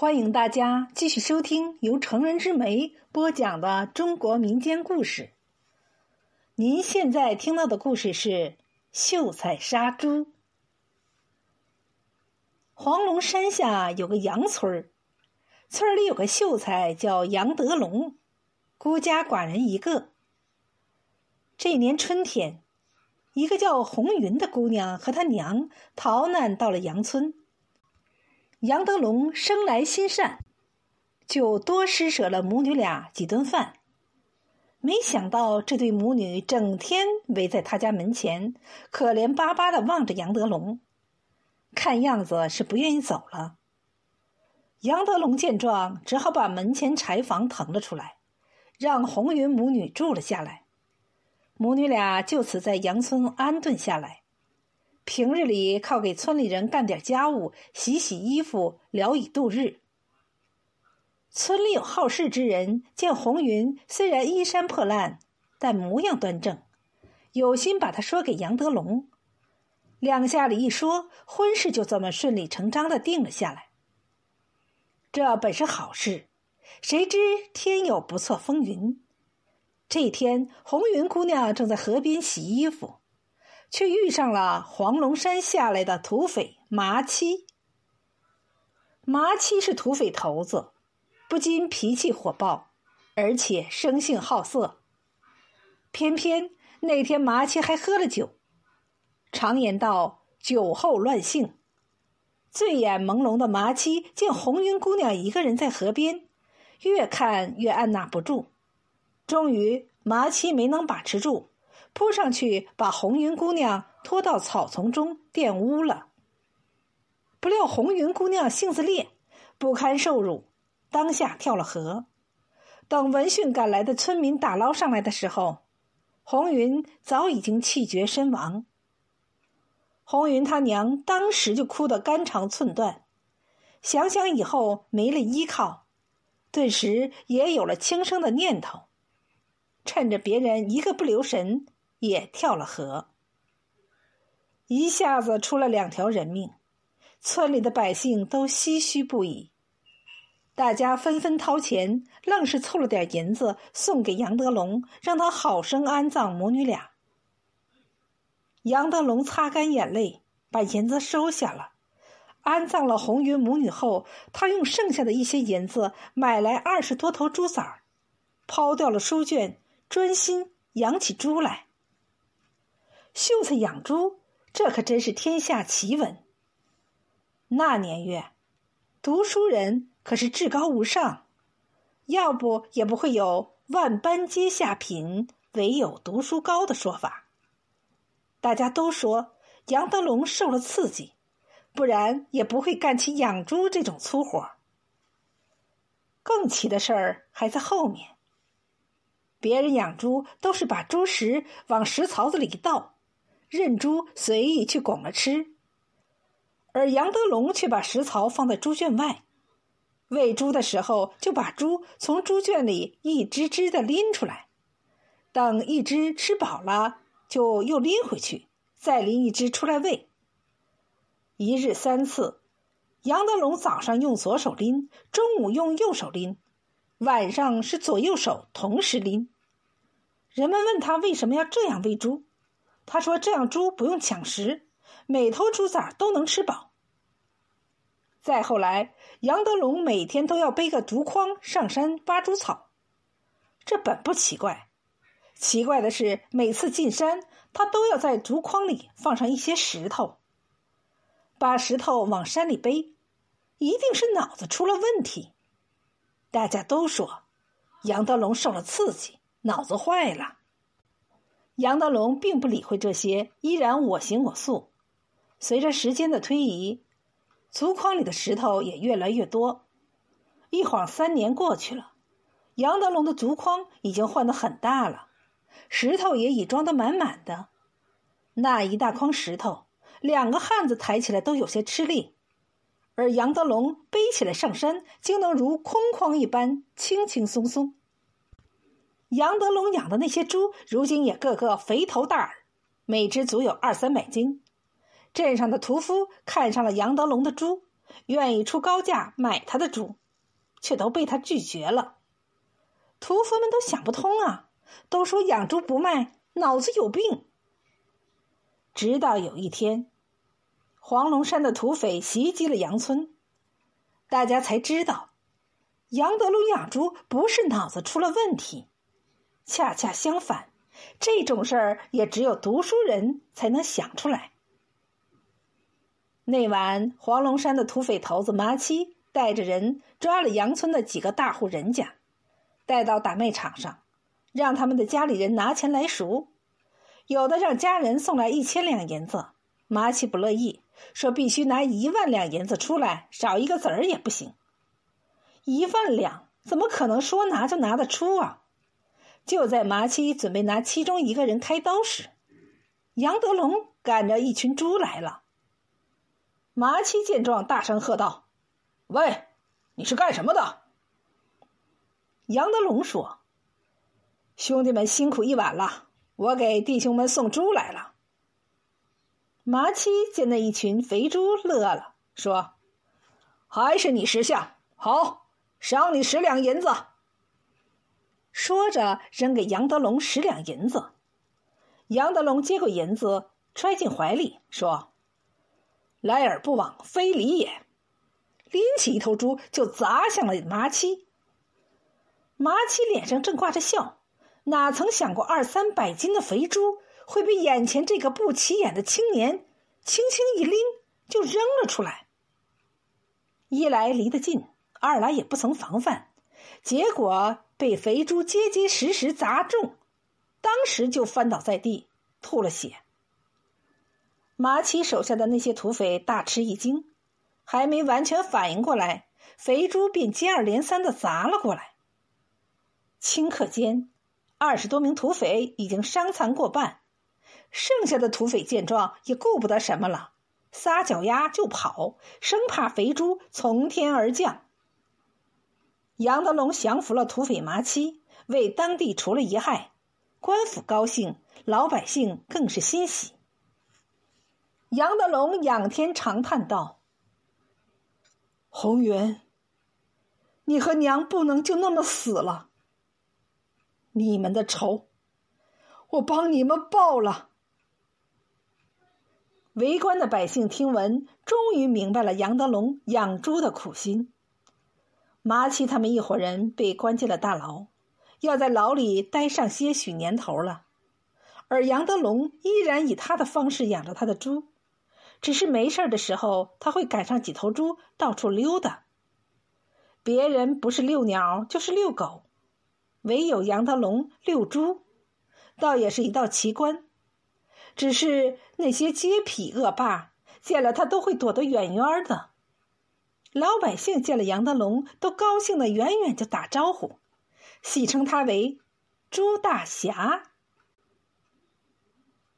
欢迎大家继续收听由成人之美播讲的中国民间故事。您现在听到的故事是《秀才杀猪》。黄龙山下有个杨村儿，村里有个秀才叫杨德龙，孤家寡人一个。这年春天，一个叫红云的姑娘和她娘逃难到了杨村。杨德龙生来心善，就多施舍了母女俩几顿饭。没想到这对母女整天围在他家门前，可怜巴巴的望着杨德龙，看样子是不愿意走了。杨德龙见状，只好把门前柴房腾了出来，让红云母女住了下来。母女俩就此在杨村安顿下来。平日里靠给村里人干点家务、洗洗衣服，聊以度日。村里有好事之人见红云虽然衣衫破烂，但模样端正，有心把他说给杨德龙。两下里一说，婚事就这么顺理成章的定了下来。这本是好事，谁知天有不测风云。这天，红云姑娘正在河边洗衣服。却遇上了黄龙山下来的土匪麻七。麻七是土匪头子，不仅脾气火爆，而且生性好色。偏偏那天麻七还喝了酒。常言道：“酒后乱性。”醉眼朦胧的麻七见红云姑娘一个人在河边，越看越按捺不住。终于，麻七没能把持住。扑上去，把红云姑娘拖到草丛中玷污了。不料红云姑娘性子烈，不堪受辱，当下跳了河。等闻讯赶来的村民打捞上来的时候，红云早已经气绝身亡。红云他娘当时就哭得肝肠寸断，想想以后没了依靠，顿时也有了轻生的念头，趁着别人一个不留神。也跳了河，一下子出了两条人命，村里的百姓都唏嘘不已，大家纷纷掏钱，愣是凑了点银子送给杨德龙，让他好生安葬母女俩。杨德龙擦干眼泪，把银子收下了，安葬了红云母女后，他用剩下的一些银子买来二十多头猪崽儿，抛掉了书卷，专心养起猪来。秀才养猪，这可真是天下奇闻。那年月，读书人可是至高无上，要不也不会有“万般皆下品，唯有读书高”的说法。大家都说杨德龙受了刺激，不然也不会干起养猪这种粗活。更奇的事儿还在后面。别人养猪都是把猪食往食槽子里一倒。任猪随意去拱了吃，而杨德龙却把食槽放在猪圈外，喂猪的时候就把猪从猪圈里一只只的拎出来，等一只吃饱了，就又拎回去，再拎一只出来喂。一日三次，杨德龙早上用左手拎，中午用右手拎，晚上是左右手同时拎。人们问他为什么要这样喂猪？他说：“这样猪不用抢食，每头猪崽都能吃饱。”再后来，杨德龙每天都要背个竹筐上山挖猪草，这本不奇怪，奇怪的是每次进山，他都要在竹筐里放上一些石头，把石头往山里背，一定是脑子出了问题。大家都说，杨德龙受了刺激，脑子坏了。杨德龙并不理会这些，依然我行我素。随着时间的推移，竹筐里的石头也越来越多。一晃三年过去了，杨德龙的竹筐已经换得很大了，石头也已装得满满的。那一大筐石头，两个汉子抬起来都有些吃力，而杨德龙背起来上山，竟能如空筐一般轻轻松松。杨德龙养的那些猪，如今也个个肥头大耳，每只足有二三百斤。镇上的屠夫看上了杨德龙的猪，愿意出高价买他的猪，却都被他拒绝了。屠夫们都想不通啊，都说养猪不卖，脑子有病。直到有一天，黄龙山的土匪袭击了杨村，大家才知道，杨德龙养猪不是脑子出了问题，恰恰相反，这种事儿也只有读书人才能想出来。那晚，黄龙山的土匪头子麻七带着人抓了杨村的几个大户人家，带到打卖场上，让他们的家里人拿钱来赎。有的让家人送来一千两银子，麻七不乐意，说必须拿一万两银子出来，少一个子儿也不行。一万两怎么可能说拿就拿得出啊？就在麻七准备拿其中一个人开刀时，杨德龙赶着一群猪来了。麻七见状，大声喝道：“喂，你是干什么的？”杨德龙说：“兄弟们辛苦一晚了。”我给弟兄们送猪来了。麻七见那一群肥猪，乐了，说：“还是你识相，好，赏你十两银子。”说着，扔给杨德龙十两银子。杨德龙接过银子，揣进怀里，说：“来而不往非礼也。”拎起一头猪就砸向了麻七。麻七脸上正挂着笑。哪曾想过二三百斤的肥猪会被眼前这个不起眼的青年轻轻一拎就扔了出来？一来离得近，二来也不曾防范，结果被肥猪结结实实砸中，当时就翻倒在地，吐了血。马起手下的那些土匪大吃一惊，还没完全反应过来，肥猪便接二连三的砸了过来。顷刻间。二十多名土匪已经伤残过半，剩下的土匪见状也顾不得什么了，撒脚丫就跑，生怕肥猪从天而降。杨德龙降服了土匪麻七，为当地除了一害，官府高兴，老百姓更是欣喜。杨德龙仰天长叹道：“红云，你和娘不能就那么死了。”你们的仇，我帮你们报了。围观的百姓听闻，终于明白了杨德龙养猪的苦心。麻七他们一伙人被关进了大牢，要在牢里待上些许年头了。而杨德龙依然以他的方式养着他的猪，只是没事的时候，他会赶上几头猪到处溜达。别人不是遛鸟，就是遛狗。唯有杨德龙遛猪，倒也是一道奇观。只是那些街痞恶霸见了他都会躲得远远的。老百姓见了杨德龙，都高兴的远远就打招呼，戏称他为“朱大侠”。